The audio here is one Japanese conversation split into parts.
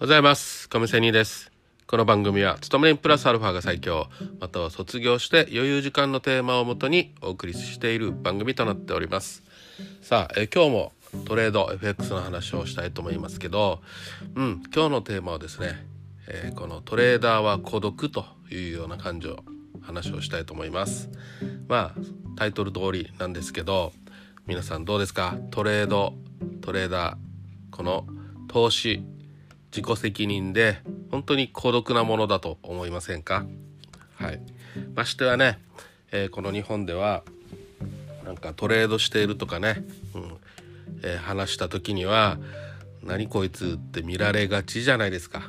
ございます。亀仙人です。この番組は、勤め人プラスアルファが最強、または卒業して余裕時間のテーマをもとにお送りしている番組となっております。さあ、え今日もトレード FX の話をしたいと思いますけど、うん、今日のテーマはですね、えーこのトレーダーは孤独というような感情、話をしたいと思います。まあ、タイトル通りなんですけど、皆さんどうですか？トレード、トレーダー、この投資、自己責任で本当に孤独なものだと思いませんか？はいましてはね、えーこの日本ではなんかトレードしているとかね、うんえー話した時には「何こいつ」って見られがちじゃないですか。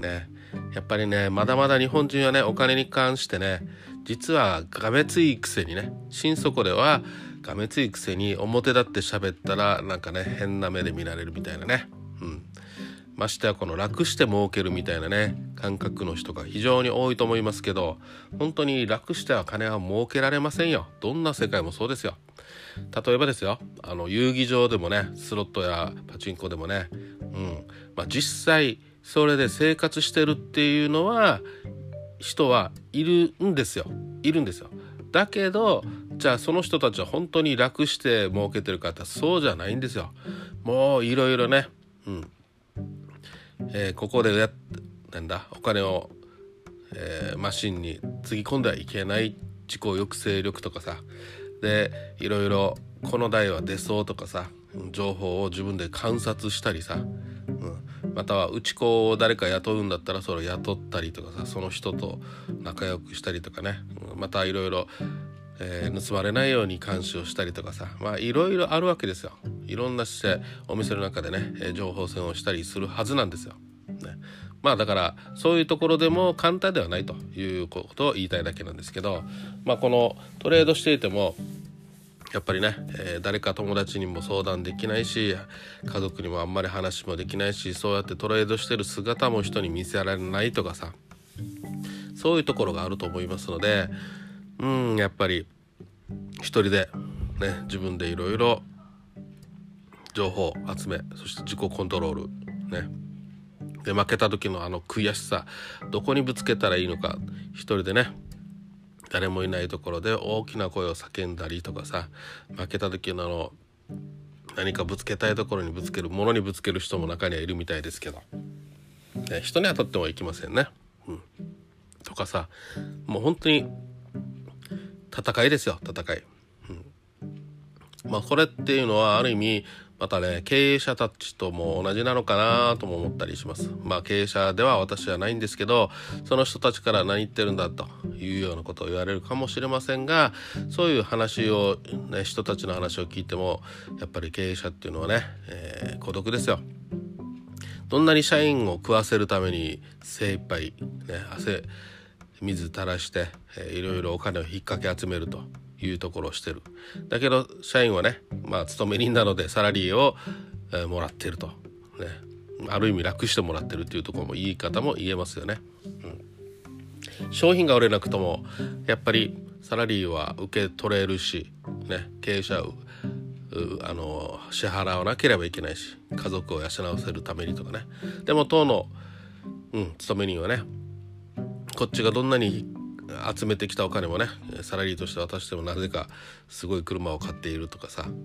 ねやっぱりねまだまだ日本人はねお金に関してね実はがめついくせにね心底ではがめついくせに表立って喋ったらなんかね変な目で見られるみたいなね。ましてやこの楽して儲けるみたいなね感覚の人が非常に多いと思いますけど本当に楽しては金は儲けられませんよ。どんな世界もそうですよ。例えばですよあの遊戯場でもねスロットやパチンコでもねうん。まあ実際それで生活してるっていうのは人はいるんですよ。いるんですよ。だけどじゃあその人たちは本当に楽して儲けてるかってそうじゃないんですよ。もういろいろねうん。えーここでやなんだお金を、えーマシンにつぎ込んではいけない自己抑制力とかさ。でいろいろこの台は出そうとかさ情報を自分で観察したりさ、うん、または打ち子を誰か雇うんだったらそれを雇ったりとかさその人と仲良くしたりとかね、うん。またいろいろえ盗まれないように監視をしたりとかさ。まあいろいろあるわけですよ。いろんなしてお店の中でね、情報戦をしたりするはずなんですよ、ね、まあだからそういうところでも簡単ではないということを言いたいだけなんですけどまあこのトレードしていてもやっぱりね、えー誰か友達にも相談できないし家族にもあんまり話もできないしそうやってトレードしてる姿も人に見せられないとかさそういうところがあると思いますのでうんやっぱり一人でね自分でいろいろ情報集めそして自己コントロールねで負けた時のあの悔しさどこにぶつけたらいいのか一人でね誰もいないところで大きな声を叫んだりとかさ負けた時のあの何かぶつけたいところにぶつけるものにぶつける人も中にはいるみたいですけど、ね、人に当たってはいきませんね。うん、とかさもう本当に戦いですよ戦い。うん、まあこれっていうのはある意味またね経営者たちとも同じなのかなとも思ったりします。まあ経営者では私はないんですけどその人たちから何言ってるんだというようなことを言われるかもしれませんがそういう話を、ね、人たちの話を聞いてもやっぱり経営者っていうのはね、えー孤独ですよ。どんなに社員を食わせるために精一杯ね汗水垂らして、えーいろいろお金を引っ掛け集めるというところをしてる。だけど社員はねまあ勤め人なのでサラリーを、えーもらってると。ね。ある意味楽してもらってるっていうところも言い方も言えますよね、うん、商品が売れなくともやっぱりサラリーは受け取れるしね。経営者ううあの支払わなければいけないし家族を養わせるためにとかね。でも当の、うん、勤め人はねこっちがどんなに集めてきたお金もねサラリーとして渡してもなぜかすごい車を買っているとかさ、うん、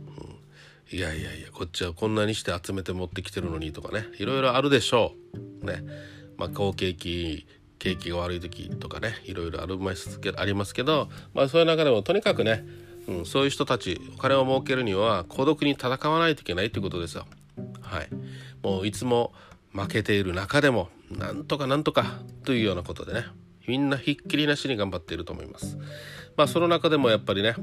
いやいやいやこっちはこんなにして集めて持ってきてるのにとかね。いろいろあるでしょう。ね。まあ好景気景気が悪い時とかね。いろいろありますけどありますけど、まあ、そういう中でもとにかくね、うん、そういう人たちお金を儲けるには孤独に戦わないといけないということですよ。はい、もういつも負けている中でもなんとかなんとかというようなことでね。みんなひっきりなしに頑張っていると思います。まあその中でもやっぱりね、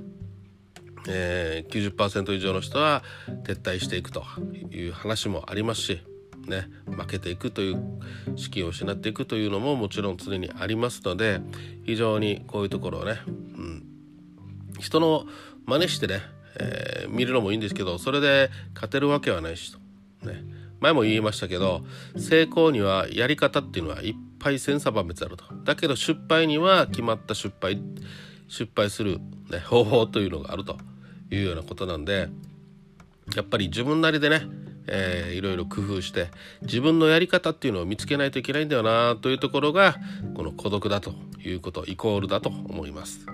えー、90%以上の人は撤退していくという話もありますし、ね、負けていくという資金を失っていくというのももちろん常にありますので非常にこういうところをね、うん、人の真似してね、えー見るのもいいんですけどそれで勝てるわけはないしと。ね前も言いましたけど成功にはやり方っていうのはいっぱい千差万別あるとだけど失敗には決まった失敗失敗する、ね、方法というのがあるというようなことなんでやっぱり自分なりでねえー、いろいろ工夫して自分のやり方っていうのを見つけないといけないんだよなというところがこの孤独だということイコールだと思います。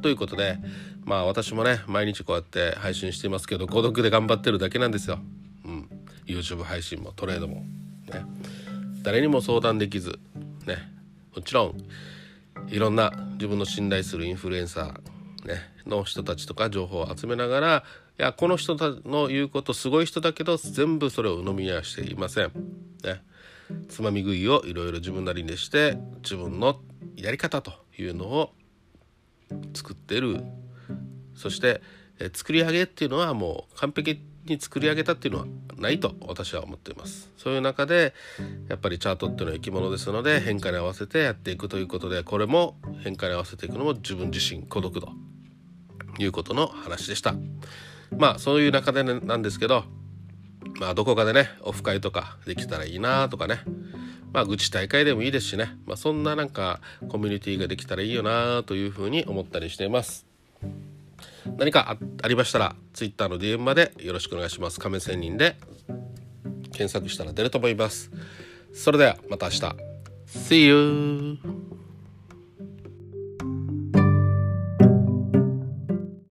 ということでまあ私もね毎日こうやって配信していますけど孤独で頑張ってるだけなんですよ。うん、YouTube 配信もトレードもね誰にも相談できずね。もちろんいろんな自分の信頼するインフルエンサー、ね、の人たちとか情報を集めながらいやこの人の言うことすごい人だけど全部それを鵜呑みにはしていません。ね、つまみ食いをいろいろ自分なりにして自分のやり方というのを作ってる。そしてえ作り上げっていうのはもう完璧に作り上げたっていうのはないと私は思っています。そういう中でやっぱりチャートっていうのは生き物ですので変化に合わせてやっていくということでこれも変化に合わせていくのも自分自身孤独ということの話でした。まあそういう中で、ね、なんですけどまあどこかでねオフ会とかできたらいいなとかね。まあ愚痴大会でもいいですしね、まあ、そんななんかコミュニティができたらいいよなというふうに思ったりしています。何かありましたら Twitter の DM までよろしくお願いします。亀仙人で検索したら出ると思います。それではまた明日。See you!